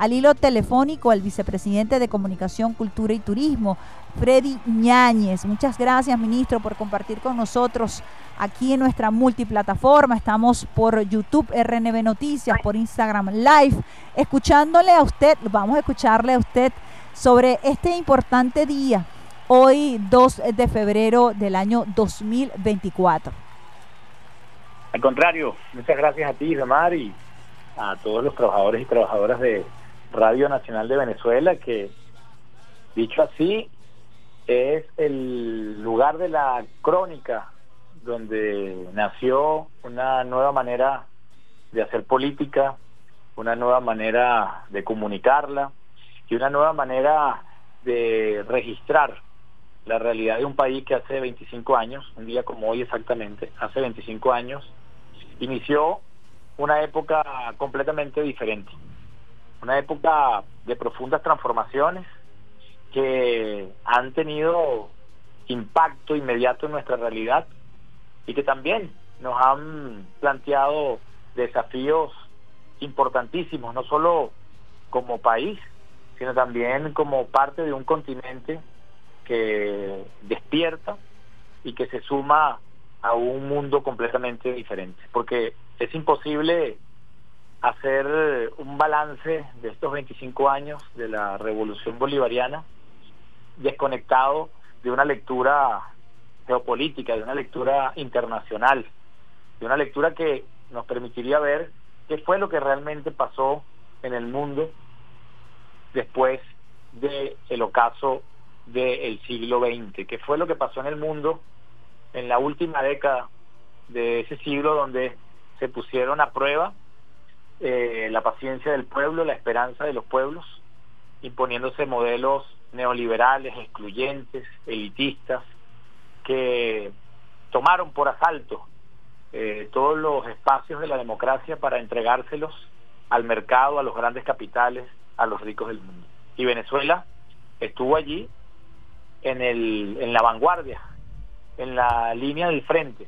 al hilo telefónico al vicepresidente de Comunicación, Cultura y Turismo, Freddy Ñáñez. Muchas gracias, ministro, por compartir con nosotros aquí en nuestra multiplataforma. Estamos por YouTube, RNB Noticias, por Instagram Live, escuchándole a usted, vamos a escucharle a usted sobre este importante día, hoy 2 de febrero del año 2024. Al contrario, muchas gracias a ti, Ramar, y a todos los trabajadores y trabajadoras de Radio Nacional de Venezuela, que dicho así, es el lugar de la crónica donde nació una nueva manera de hacer política, una nueva manera de comunicarla y una nueva manera de registrar la realidad de un país que hace 25 años, un día como hoy exactamente, hace 25 años, inició una época completamente diferente, una época de profundas transformaciones que han tenido impacto inmediato en nuestra realidad y que también nos han planteado desafíos importantísimos, no solo como país, sino también como parte de un continente que despierta y que se suma a un mundo completamente diferente, porque es imposible hacer un balance de estos 25 años de la revolución bolivariana desconectado de una lectura geopolítica, de una lectura internacional, de una lectura que nos permitiría ver qué fue lo que realmente pasó en el mundo después del el ocaso del siglo XX, qué fue lo que pasó en el mundo en la última década de ese siglo donde se pusieron a prueba eh, la paciencia del pueblo, la esperanza de los pueblos, imponiéndose modelos neoliberales, excluyentes, elitistas, que tomaron por asalto eh, todos los espacios de la democracia para entregárselos al mercado, a los grandes capitales, a los ricos del mundo. Y Venezuela estuvo allí en, el, en la vanguardia, en la línea del frente,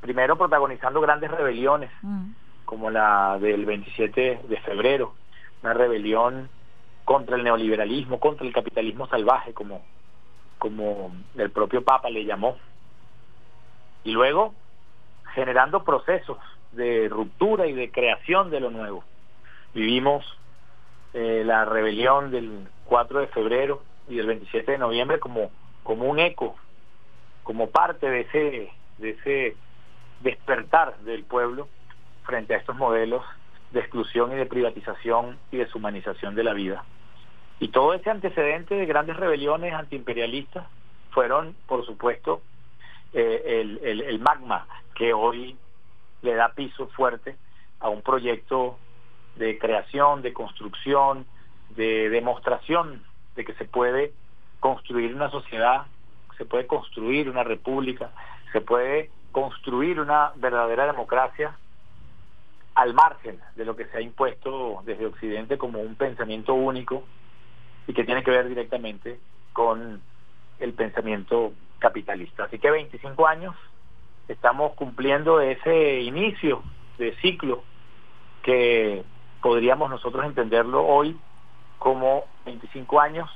primero protagonizando grandes rebeliones, mm. Como la del 27 de febrero, una rebelión contra el neoliberalismo, contra el capitalismo salvaje, como, como el propio Papa le llamó. Y luego generando procesos de ruptura y de creación de lo nuevo. Vivimos eh, la rebelión del 4 de febrero y del 27 de noviembre como, como un eco, como parte de ese, de ese despertar del pueblo frente a estos modelos de exclusión y de privatización y deshumanización de la vida. Y todo ese antecedente de grandes rebeliones antiimperialistas fueron, por supuesto, eh, el, magma que hoy le da piso fuerte a un proyecto de creación, de construcción, de demostración de que se puede construir una sociedad, se puede construir una república, se puede construir una verdadera democracia al margen de lo que se ha impuesto desde Occidente como un pensamiento único y que tiene que ver directamente con el pensamiento capitalista. Así que 25 años estamos cumpliendo ese inicio de ciclo que podríamos nosotros entenderlo hoy como 25 años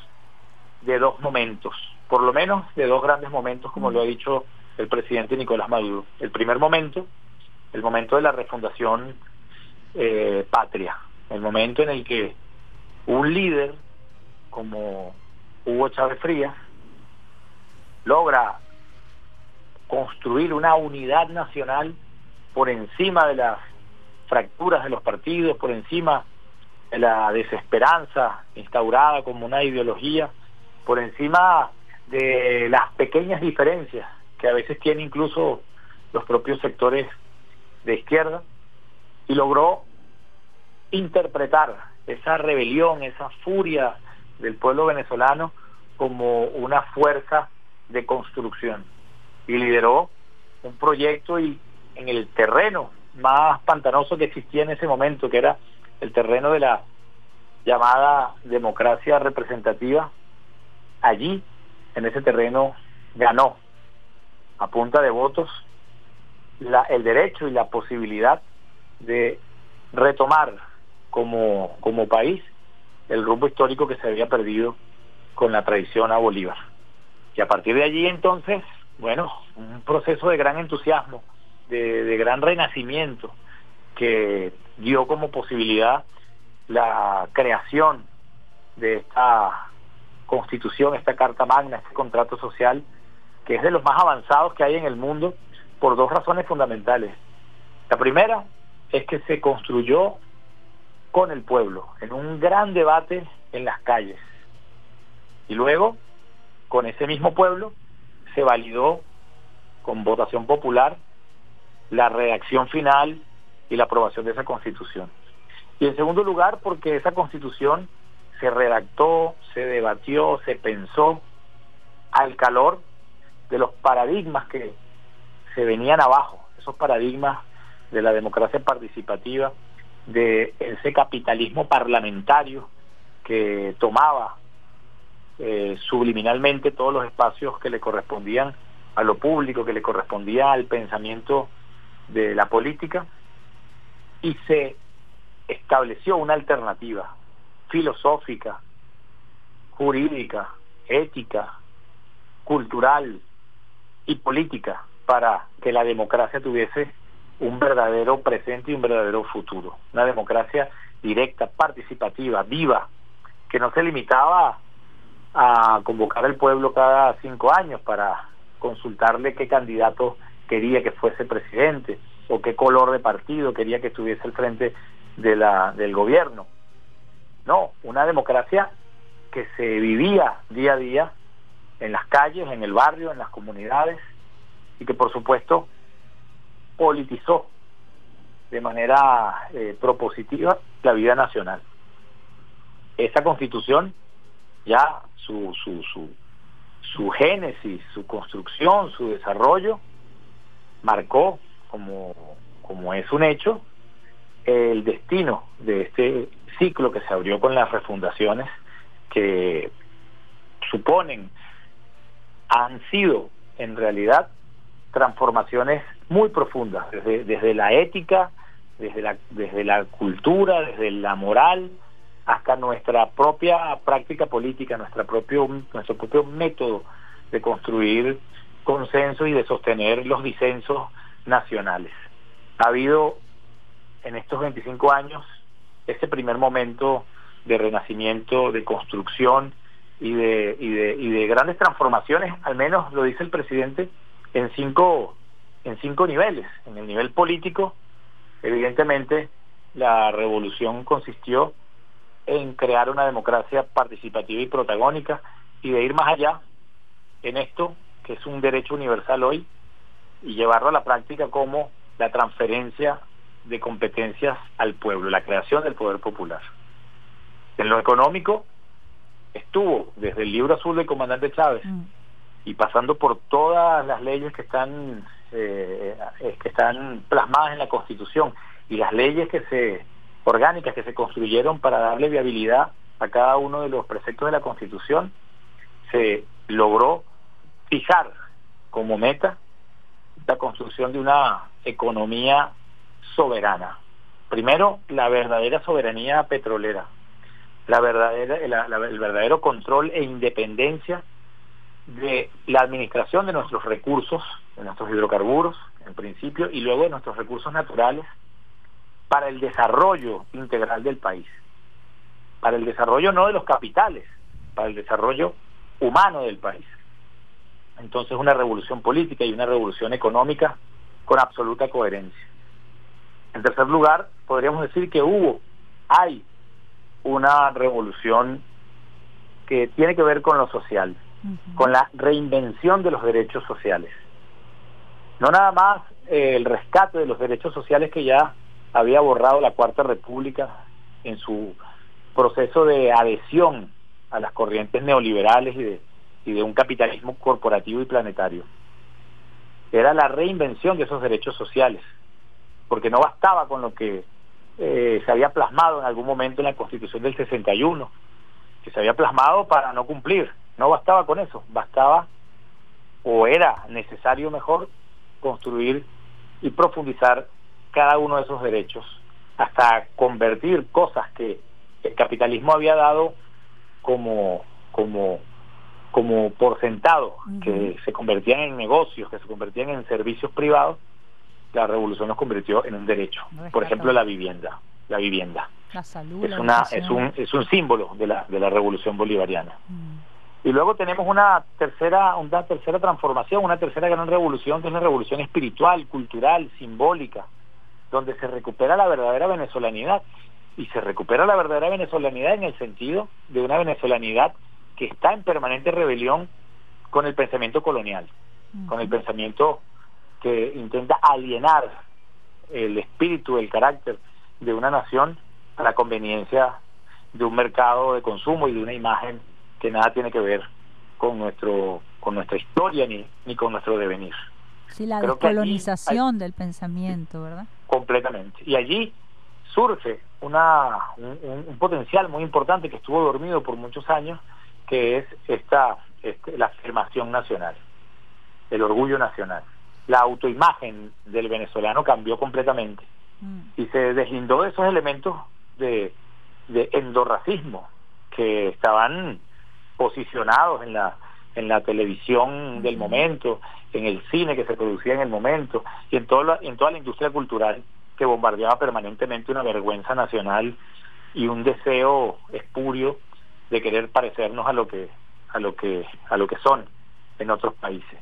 de dos momentos, por lo menos de dos grandes momentos, como lo ha dicho el presidente Nicolás Maduro. El primer momento, el momento de la refundación eh, patria, el momento en el que un líder como Hugo Chávez Frías logra construir una unidad nacional por encima de las fracturas de los partidos, por encima de la desesperanza instaurada como una ideología, por encima de las pequeñas diferencias que a veces tienen incluso los propios sectores de izquierda, y logró interpretar esa rebelión, esa furia del pueblo venezolano como una fuerza de construcción. Y lideró un proyecto y en el terreno más pantanoso que existía en ese momento, que era el terreno de la llamada democracia representativa, allí, en ese terreno, ganó a punta de votos la, el derecho y la posibilidad de retomar como, como país el rumbo histórico que se había perdido con la traición a Bolívar. Y a partir de allí entonces, bueno, un proceso de gran entusiasmo, de, de gran renacimiento, que dio como posibilidad la creación de esta constitución, esta carta magna, este contrato social, que es de los más avanzados que hay en el mundo por dos razones fundamentales. La primera es que se construyó con el pueblo, en un gran debate en las calles. Y luego, con ese mismo pueblo, se validó con votación popular la redacción final y la aprobación de esa constitución. Y en segundo lugar, porque esa constitución se redactó, se debatió, se pensó al calor de los paradigmas que se venían abajo, esos paradigmas de la democracia participativa, de ese capitalismo parlamentario que tomaba eh, subliminalmente todos los espacios que le correspondían a lo público, que le correspondía al pensamiento de la política, y se estableció una alternativa filosófica, jurídica, ética, cultural y política para que la democracia tuviese un verdadero presente y un verdadero futuro. Una democracia directa, participativa, viva, que no se limitaba a convocar al pueblo cada cinco años para consultarle qué candidato quería que fuese presidente o qué color de partido quería que estuviese al frente de la, del gobierno. No, una democracia que se vivía día a día en las calles, en el barrio, en las comunidades y que por supuesto politizó de manera eh, propositiva la vida nacional. Esa constitución, ya su, su, su, su génesis, su construcción, su desarrollo, marcó, como, como es un hecho, el destino de este ciclo que se abrió con las refundaciones que suponen, han sido en realidad transformaciones muy profundas, desde, desde la ética, desde la, desde la cultura, desde la moral, hasta nuestra propia práctica política, nuestra propio, nuestro propio método de construir consenso y de sostener los disensos nacionales. Ha habido en estos 25 años ese primer momento de renacimiento, de construcción y de, y de, y de grandes transformaciones, al menos lo dice el presidente, en cinco, en cinco niveles. En el nivel político, evidentemente, la revolución consistió en crear una democracia participativa y protagónica y de ir más allá en esto, que es un derecho universal hoy, y llevarlo a la práctica como la transferencia de competencias al pueblo, la creación del poder popular. En lo económico, estuvo desde el libro azul del comandante Chávez mm. Y pasando por todas las leyes que están eh, que están plasmadas en la Constitución y las leyes que se orgánicas que se construyeron para darle viabilidad a cada uno de los preceptos de la Constitución, se logró fijar como meta la construcción de una economía soberana. Primero, la verdadera soberanía petrolera, la verdadera, el verdadero control e independencia de la administración de nuestros recursos, de nuestros hidrocarburos, en principio, y luego de nuestros recursos naturales, para el desarrollo integral del país. Para el desarrollo no de los capitales, para el desarrollo humano del país. Entonces una revolución política y una revolución económica con absoluta coherencia. En tercer lugar, podríamos decir que hubo, hay una revolución que tiene que ver con lo social, con la reinvención de los derechos sociales. No nada más eh, el rescate de los derechos sociales que ya había borrado la Cuarta República en su proceso de adhesión a las corrientes neoliberales y de, y de un capitalismo corporativo y planetario. Era la reinvención de esos derechos sociales, porque no bastaba con lo que eh, se había plasmado en algún momento en la Constitución del 61, que se había plasmado para no cumplir. No bastaba con eso, bastaba o era necesario mejor construir y profundizar cada uno de esos derechos hasta convertir cosas que el capitalismo había dado como como como por sentado, que se convertían en negocios, que se convertían en servicios privados, la revolución nos convirtió en un derecho. por ejemplo, la vivienda, la vivienda. La salud, es una es un es un símbolo de la de la revolución bolivariana. Y luego tenemos una tercera una tercera transformación, una tercera gran revolución que es la revolución espiritual, cultural, simbólica, donde se recupera la verdadera venezolanidad. Y se recupera la verdadera venezolanidad en el sentido de una venezolanidad que está en permanente rebelión con el pensamiento colonial, con el pensamiento que intenta alienar el espíritu, el carácter de una nación a la conveniencia de un mercado de consumo y de una imagen que nada tiene que ver con nuestro con nuestra historia ni, ni con nuestro devenir. Sí, la descolonización del pensamiento, ¿verdad? Completamente. Y allí surge una, un, potencial muy importante que estuvo dormido por muchos años, que es esta este, la afirmación nacional, el orgullo nacional. La autoimagen del venezolano cambió completamente mm. y se deslindó de esos elementos de, de endorracismo que estaban posicionados en la en la televisión del momento, en el cine que se producía en el momento y en toda en toda la industria cultural que bombardeaba permanentemente una vergüenza nacional y un deseo espurio de querer parecernos a lo que a lo que a lo que son en otros países.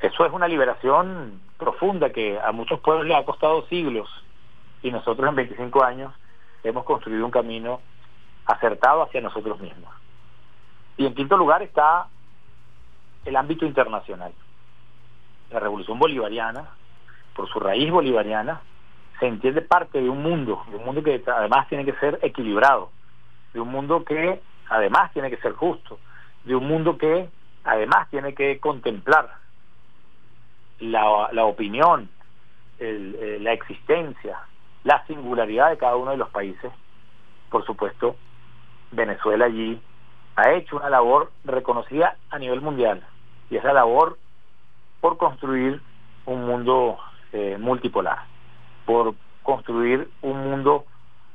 Eso es una liberación profunda que a muchos pueblos le ha costado siglos y nosotros en 25 años hemos construido un camino acertado hacia nosotros mismos. Y en quinto lugar está el ámbito internacional. La revolución bolivariana, por su raíz bolivariana, se entiende parte de un mundo, de un mundo que además tiene que ser equilibrado, de un mundo que además tiene que ser justo, de un mundo que además tiene que contemplar la, la opinión, el, la existencia, la singularidad de cada uno de los países. Por supuesto, Venezuela allí ha hecho una labor reconocida a nivel mundial y esa labor por construir un mundo eh, multipolar, por construir un mundo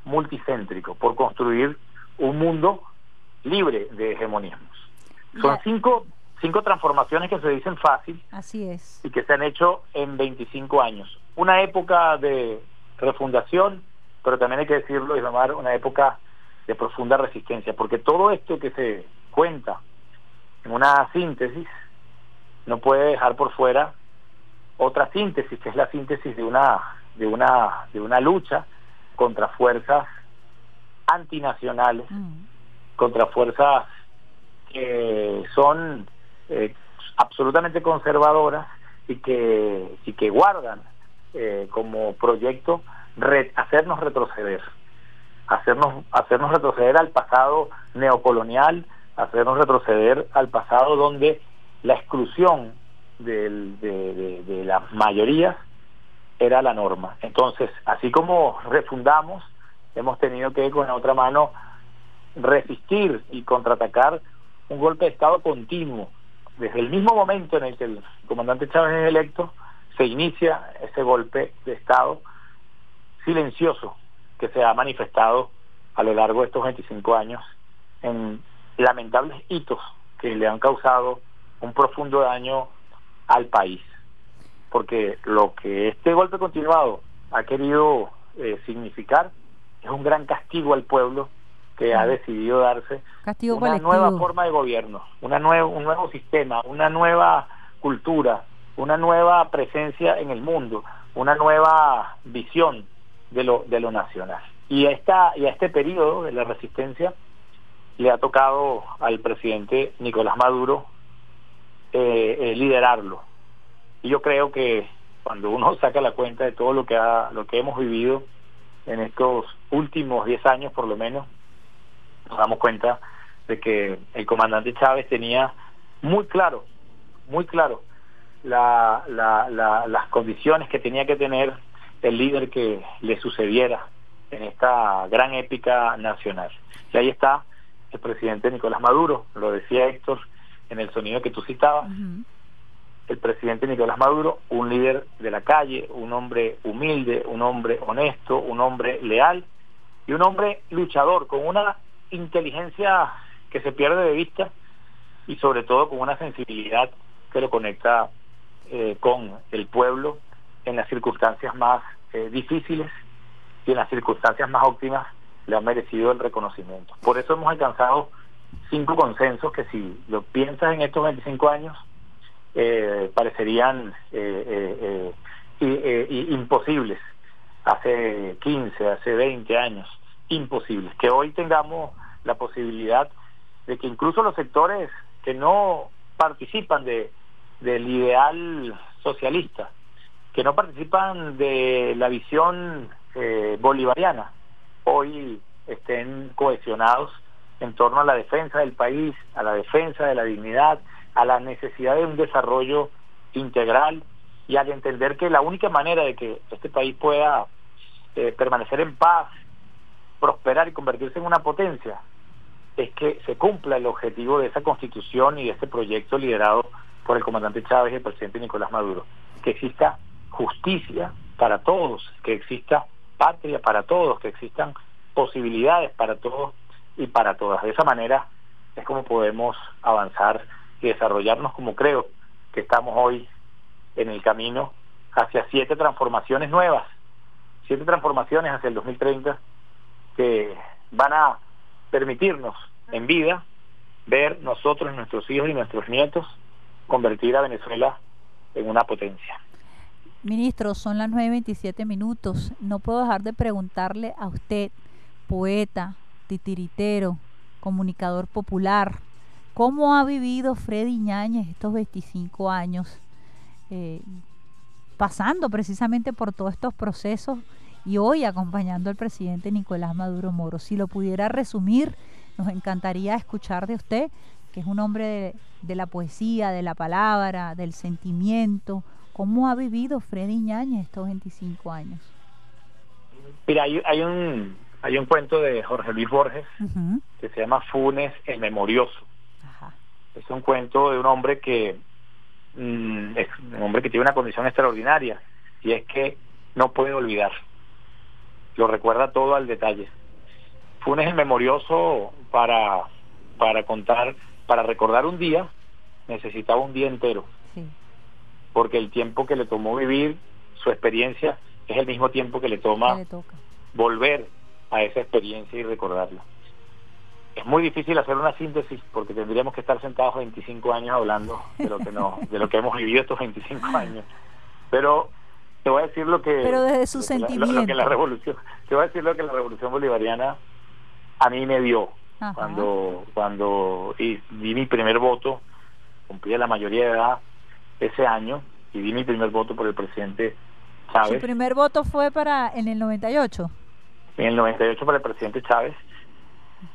multicéntrico, por construir un mundo libre de hegemonismos. Son cinco, cinco transformaciones que se dicen fácil Así es. y que se han hecho en 25 años. Una época de refundación, pero también hay que decirlo y llamar una época de profunda resistencia, porque todo esto que se cuenta en una síntesis no puede dejar por fuera otra síntesis, que es la síntesis de una de una de una lucha contra fuerzas antinacionales, mm. contra fuerzas que son eh, absolutamente conservadoras y que y que guardan eh, como proyecto hacernos retroceder hacernos, hacernos retroceder al pasado neocolonial, hacernos retroceder al pasado donde la exclusión de, de, las mayorías era la norma. Entonces, así como refundamos, hemos tenido que con la otra mano resistir y contraatacar un golpe de Estado continuo. Desde el mismo momento en el que el comandante Chávez es electo, se inicia ese golpe de Estado silencioso, que se ha manifestado a lo largo de estos 25 años en lamentables hitos que le han causado un profundo daño al país. Porque lo que este golpe continuado ha querido eh, significar es un gran castigo al pueblo que ha decidido darse una nueva forma de gobierno, una nuevo, un nuevo sistema, una nueva cultura, una nueva presencia en el mundo, una nueva visión de lo, de lo nacional. Y, esta, y a este periodo de la resistencia le ha tocado al presidente Nicolás Maduro eh, eh, liderarlo. Y yo creo que cuando uno saca la cuenta de todo lo que, ha, lo que hemos vivido en estos últimos 10 años por lo menos, nos damos cuenta de que el comandante Chávez tenía muy claro, muy claro la, la, las condiciones que tenía que tener el líder que le sucediera en esta gran épica nacional. Y ahí está el presidente Nicolás Maduro, lo decía Héctor en el sonido que tú citabas, el presidente Nicolás Maduro, un líder de la calle, un hombre humilde, un hombre honesto, un hombre leal y un hombre luchador con una inteligencia que se pierde de vista y sobre todo con una sensibilidad que lo conecta eh, con el pueblo en las circunstancias más eh, difíciles y en las circunstancias más óptimas le han merecido el reconocimiento. Por eso hemos alcanzado cinco consensos que si lo piensas en estos 25 años eh, parecerían eh, eh, imposibles hace 15, hace 20 años, imposibles. Que hoy tengamos la posibilidad de que incluso los sectores que no participan de, del ideal socialista, que no participan de la visión bolivariana, hoy estén cohesionados en torno a la defensa del país, a la defensa de la dignidad, a la necesidad de un desarrollo integral y al entender que la única manera de que este país pueda eh, permanecer en paz, prosperar y convertirse en una potencia es que se cumpla el objetivo de esa constitución y de este proyecto liderado por el comandante Chávez y el presidente Nicolás Maduro, que exista justicia para todos, que exista patria para todos, que existan posibilidades para todos y para todas. De esa manera es como podemos avanzar y desarrollarnos como creo que estamos hoy en el camino hacia siete transformaciones nuevas, siete transformaciones hacia el 2030 que van a permitirnos en vida ver nosotros, nuestros hijos y nuestros nietos convertir a Venezuela en una potencia. Ministro, son las 9.27 minutos. No puedo dejar de preguntarle a usted, poeta, titiritero, comunicador popular, ¿cómo ha vivido Freddy Ñáñez estos 25 años, eh, pasando precisamente por todos estos procesos y hoy acompañando al presidente Nicolás Maduro Moro? Si lo pudiera resumir, nos encantaría escuchar de usted, que es un hombre de, de la poesía, de la palabra, del sentimiento, ¿Cómo ha vivido Freddy Ñañez estos 25 años? Mira, hay, hay un hay un cuento de Jorge Luis Borges que se llama Funes el Memorioso. Es un cuento de un hombre que mm, es un hombre que tiene una condición extraordinaria y es que no puede olvidar. Lo recuerda todo al detalle. Funes el Memorioso para para contar, para recordar un día necesitaba un día entero porque el tiempo que le tomó vivir su experiencia es el mismo tiempo que le toma volver a esa experiencia y recordarla. Es muy difícil hacer una síntesis porque tendríamos que estar sentados 25 años hablando de lo que no, de lo que hemos vivido estos 25 años. Pero te voy a decir lo que Pero desde su que la revolución, te voy a decir lo que la revolución bolivariana a mí me dio cuando cuando di mi primer voto, cumplí la mayoría de edad ese año y di mi primer voto por el presidente Chávez. ¿Su primer voto fue para en el 98? En el 98 para el presidente Chávez.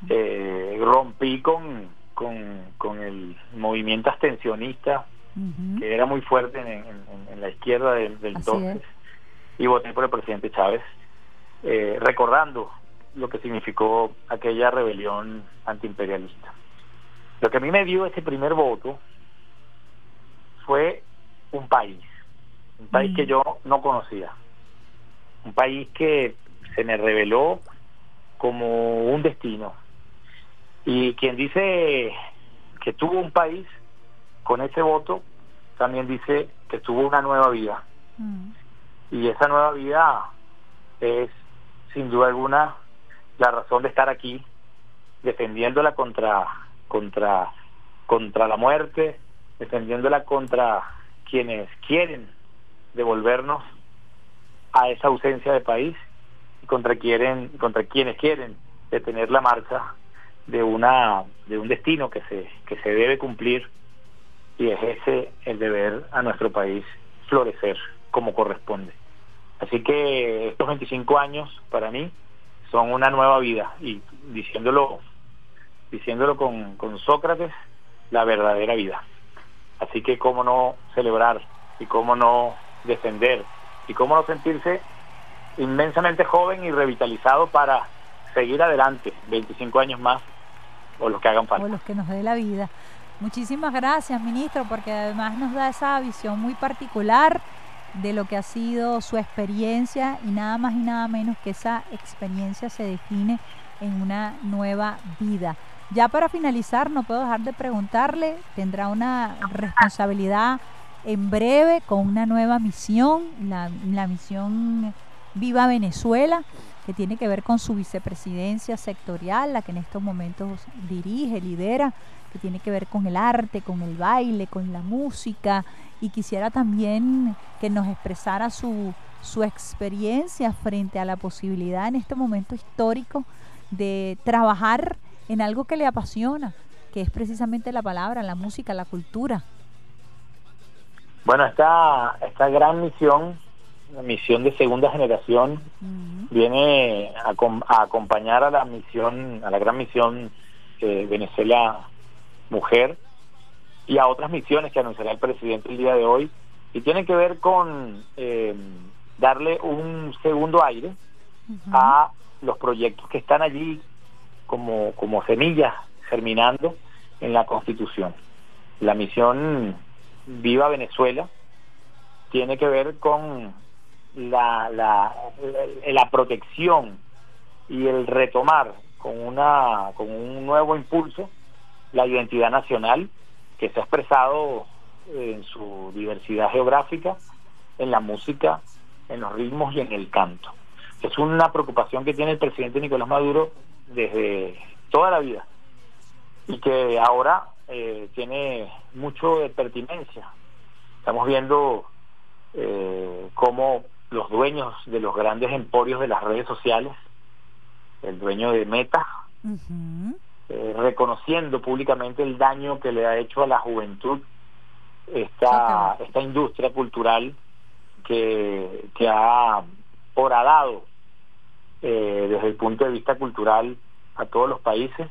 eh, rompí con, con, con, el movimiento abstencionista que era muy fuerte en, en, la izquierda del, del entonces y voté por el presidente Chávez eh, recordando lo que significó aquella rebelión antiimperialista. Lo que a mí me dio ese primer voto fue un país, un país que mm. yo no conocía, un país que se me reveló como un destino. Y quien dice que tuvo un país con ese voto, también dice que tuvo una nueva vida. Mm. Y esa nueva vida es, sin duda alguna, la razón de estar aquí, defendiéndola contra, contra, contra la muerte, defendiéndola contra quienes quieren devolvernos a esa ausencia de país y contra quieren contra quienes quieren detener la marcha de una de un destino que se que se debe cumplir y es ese el deber a nuestro país florecer como corresponde. Así que estos 25 años para mí son una nueva vida y diciéndolo diciéndolo con, con Sócrates la verdadera vida. Así que cómo no celebrar y cómo no defender y cómo no sentirse inmensamente joven y revitalizado para seguir adelante 25 años más o los que hagan falta. O los que nos dé la vida. Muchísimas gracias, ministro, porque además nos da esa visión muy particular de lo que ha sido su experiencia y nada más y nada menos que esa experiencia se define en una nueva vida. Ya para finalizar, no puedo dejar de preguntarle, tendrá una responsabilidad en breve con una nueva misión, la, la misión Viva Venezuela, que tiene que ver con su vicepresidencia sectorial, la que en estos momentos dirige, lidera que tiene que ver con el arte, con el baile, con la música. Y quisiera también que nos expresara su, su experiencia frente a la posibilidad en este momento histórico de trabajar en algo que le apasiona, que es precisamente la palabra, la música, la cultura. Bueno, esta, esta gran misión, la misión de segunda generación, viene a, a, acompañar a la misión, a la gran misión Venezuela mujer y a otras misiones que anunciará el presidente el día de hoy y tienen que ver con eh, darle un segundo aire a los proyectos que están allí como, como semillas germinando en la Constitución. La misión Viva Venezuela tiene que ver con la, la, la protección y el retomar con, una, con un nuevo impulso la identidad nacional que se ha expresado en su diversidad geográfica, en la música, en los ritmos y en el canto. Es una preocupación que tiene el presidente Nicolás Maduro desde toda la vida y que ahora eh, tiene mucho de pertinencia. Estamos viendo eh, cómo los dueños de los grandes emporios de las redes sociales, el dueño de Meta, eh, reconociendo públicamente el daño que le ha hecho a la juventud esta, esta industria cultural que, que ha horadado eh, desde el punto de vista cultural a todos los países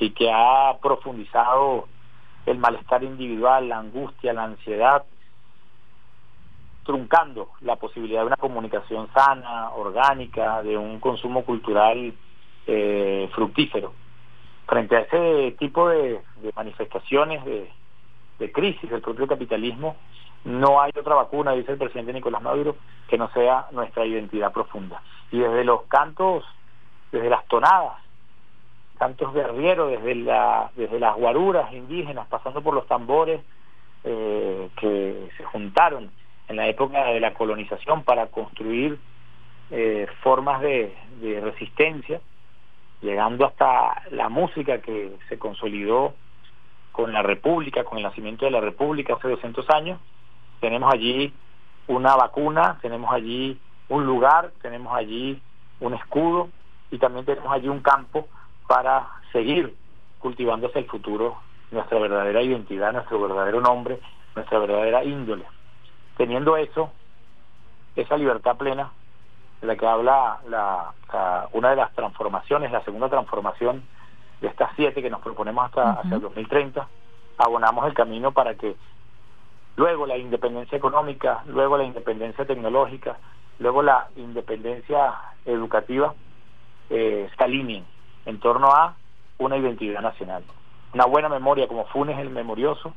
y que ha profundizado el malestar individual, la angustia, la ansiedad, truncando la posibilidad de una comunicación sana, orgánica, de un consumo cultural eh, fructífero frente a ese tipo de, manifestaciones de, crisis del propio capitalismo, no hay otra vacuna, dice el presidente Nicolás Maduro, que no sea nuestra identidad profunda. Y desde los cantos, desde las tonadas, cantos guerrieros, desde, la, desde las guaruras indígenas, pasando por los tambores eh, que se juntaron en la época de la colonización para construir eh, formas de resistencia, llegando hasta la música que se consolidó con la República, con el nacimiento de la República hace 200 años. Tenemos allí una vacuna, tenemos allí un lugar, tenemos allí un escudo y también tenemos allí un campo para seguir cultivando hacia el futuro nuestra verdadera identidad, nuestro verdadero nombre, nuestra verdadera índole. Teniendo eso, esa libertad plena, de la que habla la, una de las transformaciones, la segunda transformación de estas siete que nos proponemos hasta hacia el 2030, abonamos el camino para que luego la independencia económica, luego la independencia tecnológica, luego la independencia educativa eh, se alineen en torno a una identidad nacional. Una buena memoria como Funes el memorioso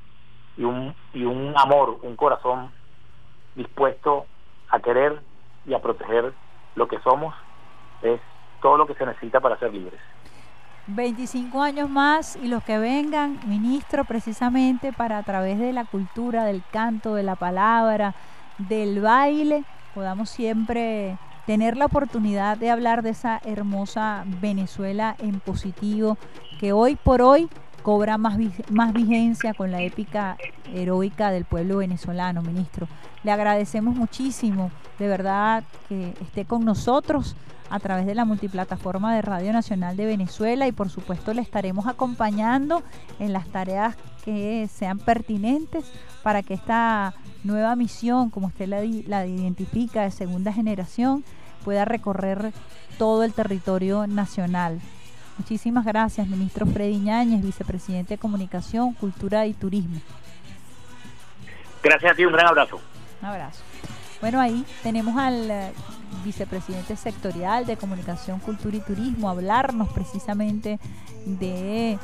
y un, y un amor, un corazón dispuesto a querer y a proteger lo que somos es todo lo que se necesita para ser libres. 25 años más y los que vengan, ministro, precisamente para a través de la cultura, del canto, de la palabra, del baile, podamos siempre tener la oportunidad de hablar de esa hermosa Venezuela en positivo, que hoy por hoy cobra más, más vigencia con la épica heroica del pueblo venezolano, ministro. Le agradecemos muchísimo, de verdad, que esté con nosotros a través de la multiplataforma de Radio Nacional de Venezuela y por supuesto le estaremos acompañando en las tareas que sean pertinentes para que esta nueva misión, como usted la, la identifica de segunda generación, pueda recorrer todo el territorio nacional. Muchísimas gracias, ministro Freddy Ñáñez, vicepresidente de Comunicación, Cultura y Turismo. Gracias a ti, un gran abrazo. Un abrazo. Bueno, ahí tenemos al eh, vicepresidente sectorial de Comunicación, Cultura y Turismo hablarnos precisamente de eh,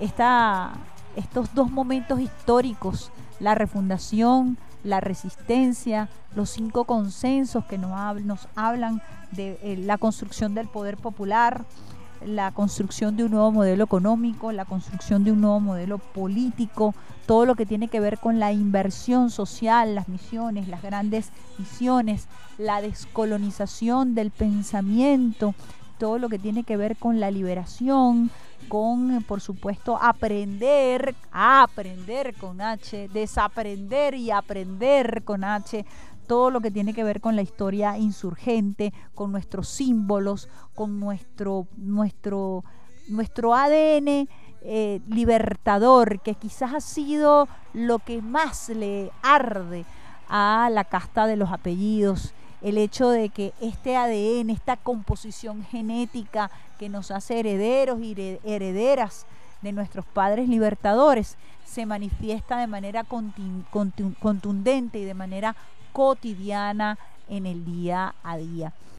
esta estos dos momentos históricos, la refundación, la resistencia, los cinco consensos que nos, hablan de eh, la construcción del poder popular, la construcción de un nuevo modelo económico, la construcción de un nuevo modelo político, todo lo que tiene que ver con la inversión social, las misiones, las grandes misiones, la descolonización del pensamiento, todo lo que tiene que ver con la liberación, con, por supuesto, aprender, aprender con H, desaprender y aprender con H, todo lo que tiene que ver con la historia insurgente, con nuestros símbolos, con nuestro, nuestro, nuestro ADN eh, libertador, que quizás ha sido lo que más le arde a la casta de los apellidos el hecho de que este ADN, esta composición genética que nos hace herederos y herederas de nuestros padres libertadores, se manifiesta de manera contundente y de manera cotidiana en el día a día.